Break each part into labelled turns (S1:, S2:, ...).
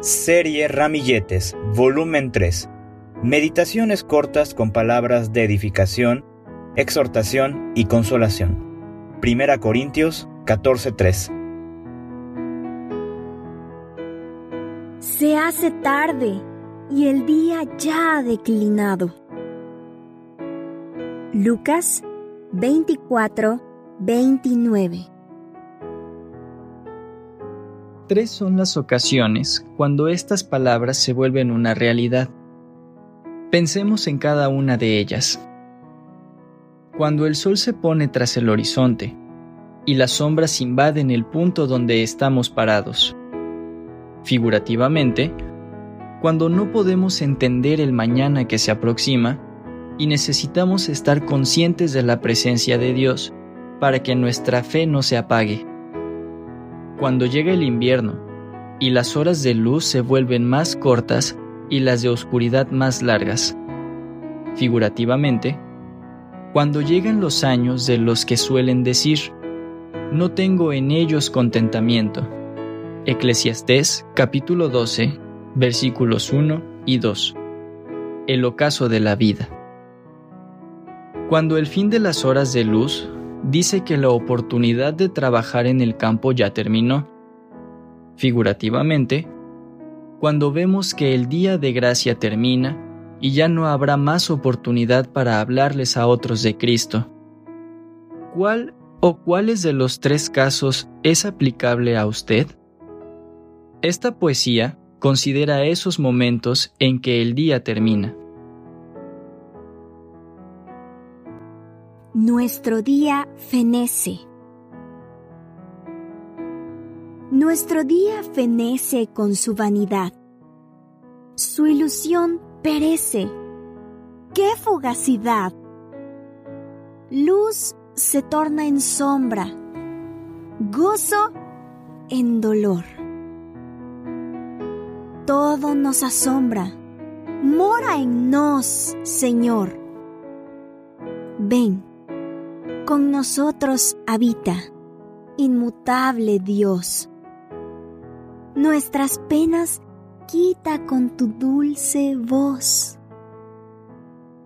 S1: Serie Ramilletes, volumen 3. Meditaciones cortas con palabras de edificación, exhortación y consolación. Primera Corintios 14:3.
S2: Se hace tarde y el día ya ha declinado. Lucas 24, 29.
S3: Tres son las ocasiones cuando estas palabras se vuelven una realidad. Pensemos en cada una de ellas. Cuando el sol se pone tras el horizonte y las sombras invaden el punto donde estamos parados. Figurativamente, cuando no podemos entender el mañana que se aproxima y necesitamos estar conscientes de la presencia de Dios para que nuestra fe no se apague. Cuando llega el invierno y las horas de luz se vuelven más cortas y las de oscuridad más largas. Figurativamente, cuando llegan los años de los que suelen decir, no tengo en ellos contentamiento. Eclesiastés capítulo 12 versículos 1 y 2. El ocaso de la vida. Cuando el fin de las horas de luz dice que la oportunidad de trabajar en el campo ya terminó. Figurativamente, cuando vemos que el día de gracia termina y ya no habrá más oportunidad para hablarles a otros de Cristo. ¿Cuál o cuáles de los tres casos es aplicable a usted? Esta poesía considera esos momentos en que el día termina.
S2: Nuestro día fenece. Nuestro día fenece con su vanidad. Su ilusión perece. ¡Qué fugacidad! Luz se torna en sombra, gozo en dolor. Todo nos asombra. Mora en nos, Señor. Ven con nosotros habita, inmutable Dios. Nuestras penas quita con tu dulce voz.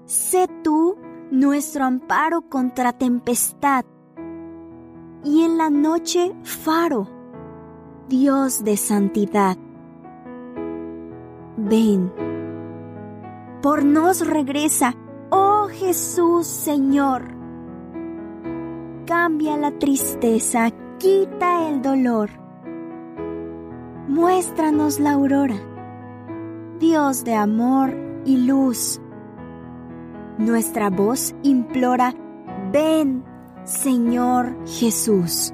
S2: Sé tú nuestro amparo contra tempestad, y en la noche faro, Dios de santidad. Ven, por nos regresa, oh Jesús Señor cambia la tristeza, quita el dolor. Muéstranos la aurora, Dios de amor y luz. Nuestra voz implora, ven, Señor Jesús.